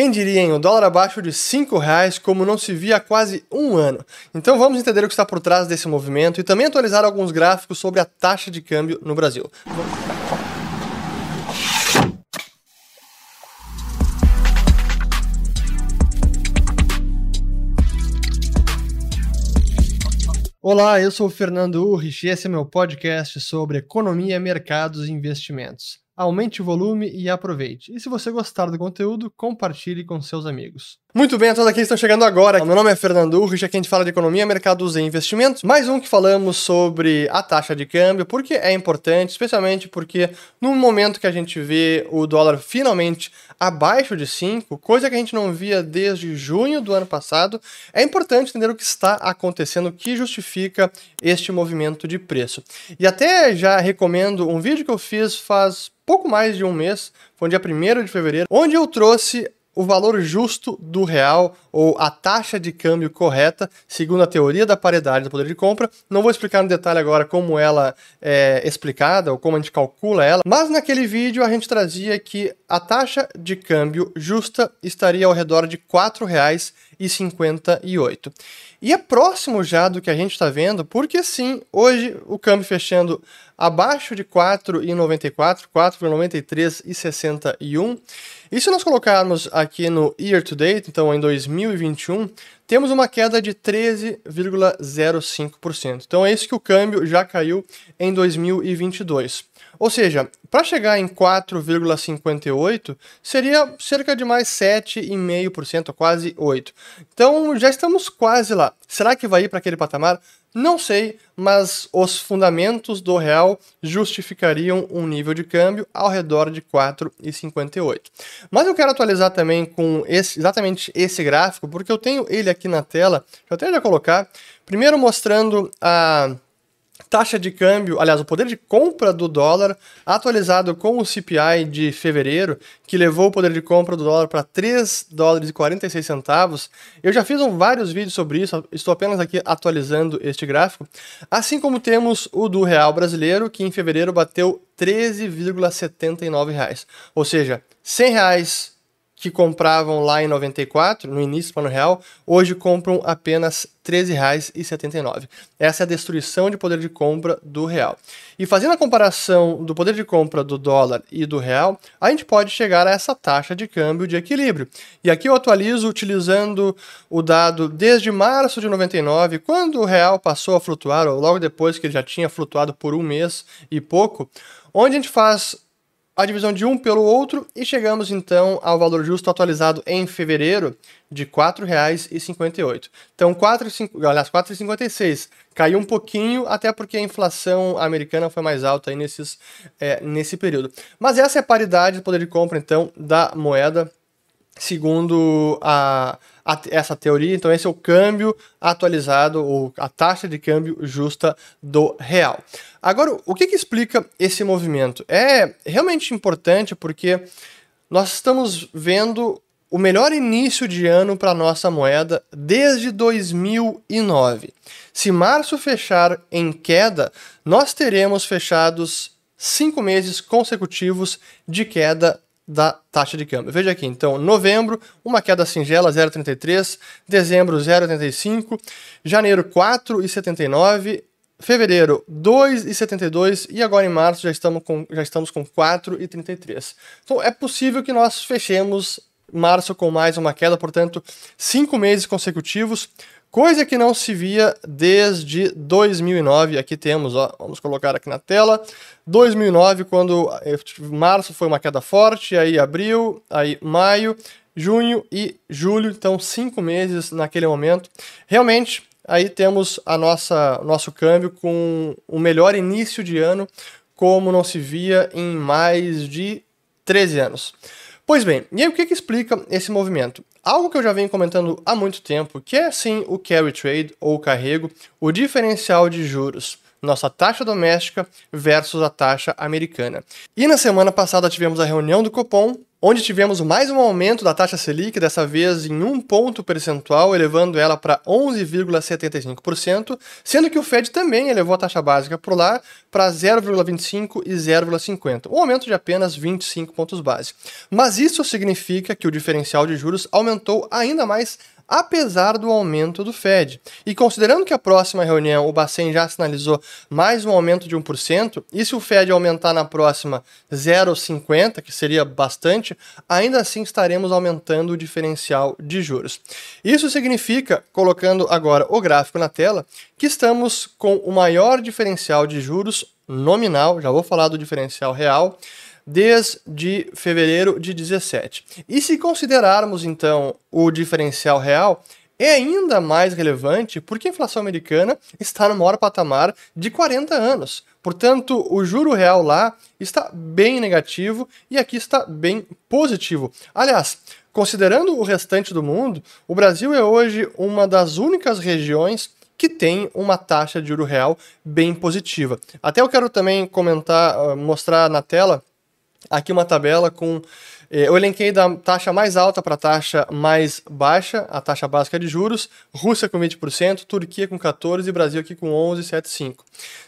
Quem diria, hein? O dólar abaixo de 5 reais, como não se via há quase um ano. Então vamos entender o que está por trás desse movimento e também atualizar alguns gráficos sobre a taxa de câmbio no Brasil. Olá, eu sou o Fernando Urrich e esse é meu podcast sobre economia, mercados e investimentos. Aumente o volume e aproveite. E se você gostar do conteúdo, compartilhe com seus amigos. Muito bem, a todos aqui que estão chegando agora. Meu nome é Fernando Urrich, aqui a gente fala de economia, mercados e investimentos. Mais um que falamos sobre a taxa de câmbio, porque é importante, especialmente porque no momento que a gente vê o dólar finalmente abaixo de 5, coisa que a gente não via desde junho do ano passado, é importante entender o que está acontecendo, o que justifica este movimento de preço. E até já recomendo um vídeo que eu fiz faz pouco mais de um mês, foi no dia 1 de fevereiro, onde eu trouxe o valor justo do real ou a taxa de câmbio correta, segundo a teoria da paridade do poder de compra. Não vou explicar no detalhe agora como ela é explicada ou como a gente calcula ela, mas naquele vídeo a gente trazia que a taxa de câmbio justa estaria ao redor de R$ 4,58. E é próximo já do que a gente está vendo, porque sim, hoje o câmbio fechando abaixo de 4,94, 4,93,61. E se nós colocarmos aqui no year to date, então em 2021, temos uma queda de 13,05%. Então é isso que o câmbio já caiu em 2022. Ou seja, para chegar em 4,58 seria cerca de mais 7,5%, quase 8%. Então já estamos quase lá. Será que vai ir para aquele patamar? Não sei, mas os fundamentos do real justificariam um nível de câmbio ao redor de 4,58. Mas eu quero atualizar também com esse, exatamente esse gráfico, porque eu tenho ele aqui na tela, eu até já colocar, primeiro mostrando a taxa de câmbio, aliás, o poder de compra do dólar atualizado com o CPI de fevereiro, que levou o poder de compra do dólar para 3 dólares e 46 centavos. Eu já fiz um, vários vídeos sobre isso, estou apenas aqui atualizando este gráfico. Assim como temos o do real brasileiro, que em fevereiro bateu 13,79 reais. Ou seja, 100 reais que compravam lá em 94, no início do plano real, hoje compram apenas R$ 13,79. Essa é a destruição de poder de compra do real. E fazendo a comparação do poder de compra do dólar e do real, a gente pode chegar a essa taxa de câmbio de equilíbrio. E aqui eu atualizo utilizando o dado desde março de 99, quando o real passou a flutuar, ou logo depois que ele já tinha flutuado por um mês e pouco, onde a gente faz a divisão de um pelo outro e chegamos então ao valor justo atualizado em fevereiro de R$ 4,58. Então, 4, aliás, 4,56 caiu um pouquinho, até porque a inflação americana foi mais alta aí nesses, é, nesse período. Mas essa é a paridade do poder de compra, então, da moeda, segundo a, a, essa teoria. Então, esse é o câmbio atualizado, ou a taxa de câmbio justa do real. Agora, o que, que explica esse movimento? É realmente importante porque nós estamos vendo o melhor início de ano para nossa moeda desde 2009. Se março fechar em queda, nós teremos fechados cinco meses consecutivos de queda da taxa de câmbio. Veja aqui, então, novembro, uma queda singela 0,33, dezembro 0,85, janeiro 4,79, fevereiro 2,72 e agora em março já estamos com, já estamos com 4,33. Então é possível que nós fechemos março com mais uma queda, portanto, cinco meses consecutivos, coisa que não se via desde 2009. Aqui temos, ó, vamos colocar aqui na tela, 2009, quando eh, março foi uma queda forte, aí abril, aí maio, junho e julho, então cinco meses naquele momento. Realmente, aí temos a nossa nosso câmbio com o melhor início de ano, como não se via em mais de 13 anos. Pois bem, e aí o que, que explica esse movimento? Algo que eu já venho comentando há muito tempo, que é sim o carry trade ou carrego, o diferencial de juros nossa taxa doméstica versus a taxa americana. E na semana passada tivemos a reunião do Copom, onde tivemos mais um aumento da taxa Selic, dessa vez em um ponto percentual, elevando ela para 11,75%, sendo que o Fed também elevou a taxa básica por lá para 0,25 e 0,50, um aumento de apenas 25 pontos base. Mas isso significa que o diferencial de juros aumentou ainda mais apesar do aumento do Fed. E considerando que a próxima reunião o Bacen já sinalizou mais um aumento de 1%, e se o Fed aumentar na próxima 0,50, que seria bastante, ainda assim estaremos aumentando o diferencial de juros. Isso significa, colocando agora o gráfico na tela, que estamos com o maior diferencial de juros nominal, já vou falar do diferencial real, desde fevereiro de 17. E se considerarmos então o diferencial real, é ainda mais relevante porque a inflação americana está no maior patamar de 40 anos. Portanto, o juro real lá está bem negativo e aqui está bem positivo. Aliás, considerando o restante do mundo, o Brasil é hoje uma das únicas regiões que tem uma taxa de juro real bem positiva. Até eu quero também comentar, ah, mostrar na tela aqui uma tabela com. Eh, eu elenquei da taxa mais alta para a taxa mais baixa, a taxa básica de juros, Rússia com 20%, Turquia com 14% e Brasil aqui com 11,75%.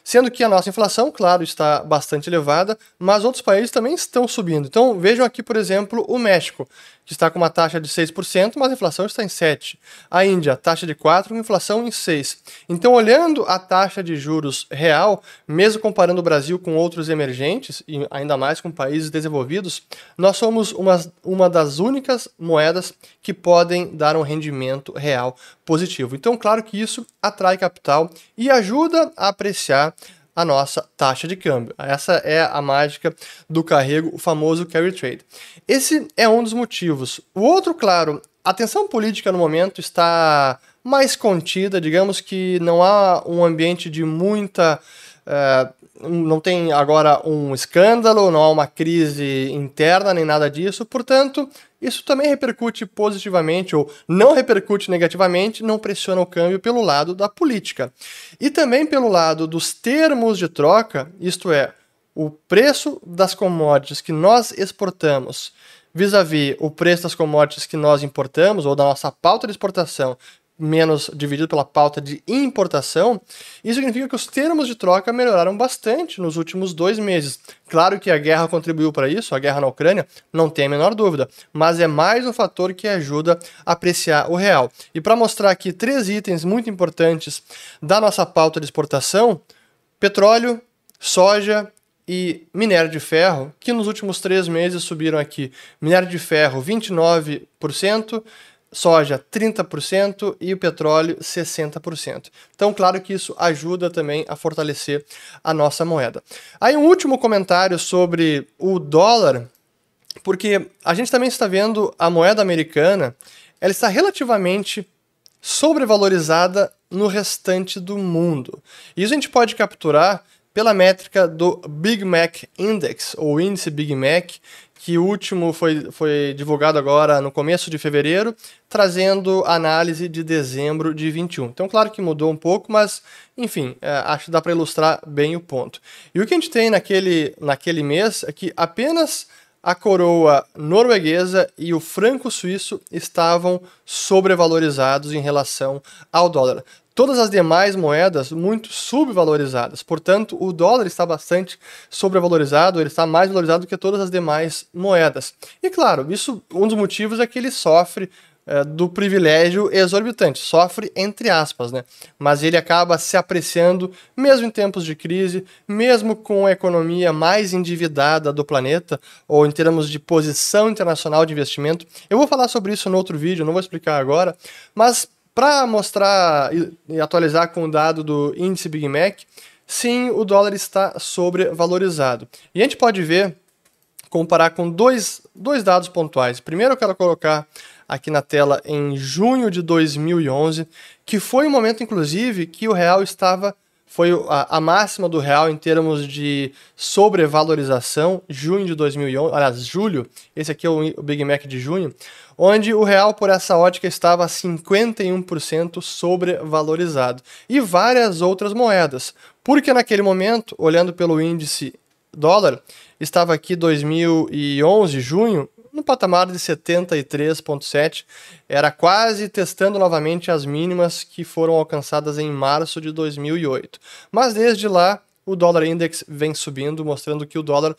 Sendo que a nossa inflação, claro, está bastante elevada, mas outros países também estão subindo. Então vejam aqui, por exemplo, o México que está com uma taxa de 6%, mas a inflação está em 7%. A Índia, taxa de 4%, com inflação em 6%. Então, olhando a taxa de juros real, mesmo comparando o Brasil com outros emergentes, e ainda mais com países desenvolvidos, nós somos uma, uma das únicas moedas que podem dar um rendimento real positivo. Então, claro que isso atrai capital e ajuda a apreciar a nossa taxa de câmbio. Essa é a mágica do carrego, o famoso carry trade. Esse é um dos motivos. O outro, claro, a tensão política no momento está mais contida, digamos que não há um ambiente de muita. Uh, não tem agora um escândalo, não há uma crise interna nem nada disso, portanto, isso também repercute positivamente ou não repercute negativamente, não pressiona o câmbio pelo lado da política. E também pelo lado dos termos de troca, isto é, o preço das commodities que nós exportamos vis-à-vis -vis o preço das commodities que nós importamos ou da nossa pauta de exportação menos dividido pela pauta de importação, isso significa que os termos de troca melhoraram bastante nos últimos dois meses. Claro que a guerra contribuiu para isso, a guerra na Ucrânia, não tem a menor dúvida, mas é mais um fator que ajuda a apreciar o real. E para mostrar aqui três itens muito importantes da nossa pauta de exportação: petróleo, soja e minério de ferro, que nos últimos três meses subiram aqui. Minério de ferro, 29% soja 30% e o petróleo 60%. Então, claro que isso ajuda também a fortalecer a nossa moeda. Aí um último comentário sobre o dólar, porque a gente também está vendo a moeda americana, ela está relativamente sobrevalorizada no restante do mundo. Isso a gente pode capturar pela métrica do Big Mac Index, ou índice Big Mac, que o último foi, foi divulgado agora no começo de fevereiro, trazendo análise de dezembro de 21. Então, claro que mudou um pouco, mas, enfim, é, acho que dá para ilustrar bem o ponto. E o que a gente tem naquele, naquele mês é que apenas a coroa norueguesa e o franco suíço estavam sobrevalorizados em relação ao dólar todas as demais moedas muito subvalorizadas. Portanto, o dólar está bastante sobrevalorizado, ele está mais valorizado do que todas as demais moedas. E claro, isso um dos motivos é que ele sofre é, do privilégio exorbitante, sofre entre aspas, né? Mas ele acaba se apreciando mesmo em tempos de crise, mesmo com a economia mais endividada do planeta, ou em termos de posição internacional de investimento. Eu vou falar sobre isso no outro vídeo, não vou explicar agora, mas para mostrar e atualizar com o dado do índice Big Mac, sim, o dólar está sobrevalorizado. E a gente pode ver, comparar com dois, dois dados pontuais. Primeiro eu quero colocar aqui na tela em junho de 2011, que foi um momento, inclusive, que o real estava foi a, a, máxima do real em termos de sobrevalorização, junho de 2011, aliás, julho, esse aqui é o, o Big Mac de junho, onde o real, por essa ótica, estava 51% sobrevalorizado. E várias outras moedas, porque naquele momento, olhando pelo índice dólar, estava aqui 2011, junho, no patamar de 73,7. Era quase testando novamente as mínimas que foram alcançadas em março de 2008. Mas desde lá, o dólar index vem subindo, mostrando que o dólar,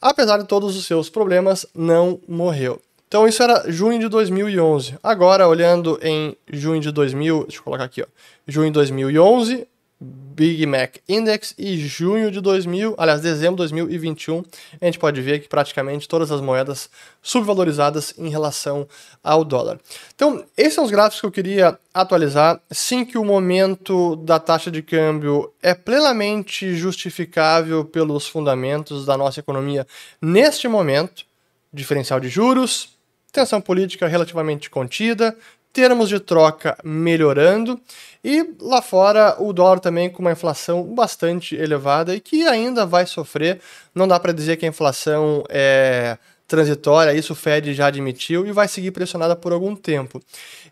apesar de todos os seus problemas, não morreu. Então isso era junho de 2011. Agora, olhando em junho de 2000, deixa eu colocar aqui, ó, junho de 2011, Big Mac Index e junho de 2000, aliás, dezembro de 2021, a gente pode ver que praticamente todas as moedas subvalorizadas em relação ao dólar. Então, esses são os gráficos que eu queria atualizar. Sim que o momento da taxa de câmbio é plenamente justificável pelos fundamentos da nossa economia neste momento, diferencial de juros, tensão política relativamente contida, termos de troca melhorando e lá fora o dólar também com uma inflação bastante elevada e que ainda vai sofrer. Não dá para dizer que a inflação é transitória, isso o Fed já admitiu e vai seguir pressionada por algum tempo.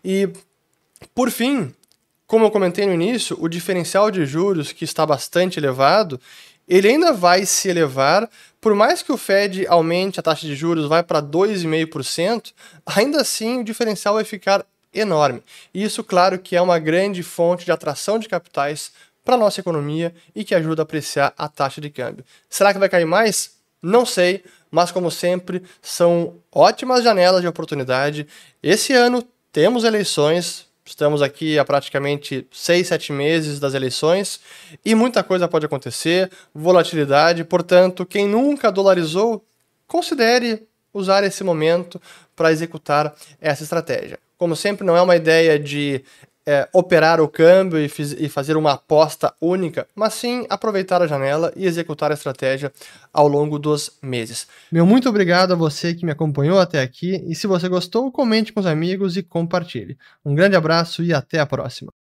E por fim, como eu comentei no início, o diferencial de juros que está bastante elevado, ele ainda vai se elevar, por mais que o Fed aumente a taxa de juros, vai para 2,5%, ainda assim o diferencial vai ficar enorme. E isso, claro, que é uma grande fonte de atração de capitais para a nossa economia e que ajuda a apreciar a taxa de câmbio. Será que vai cair mais? Não sei, mas como sempre, são ótimas janelas de oportunidade. Esse ano temos eleições, estamos aqui há praticamente seis, sete meses das eleições e muita coisa pode acontecer, volatilidade, portanto, quem nunca dolarizou, considere usar esse momento para executar essa estratégia. Como sempre, não é uma ideia de é, operar o câmbio e, e, fazer uma aposta única, mas sim aproveitar a janela e executar a estratégia ao longo dos meses. Meu muito obrigado a você que me acompanhou até aqui e se você gostou, comente com os amigos e compartilhe. Um grande abraço e até a próxima.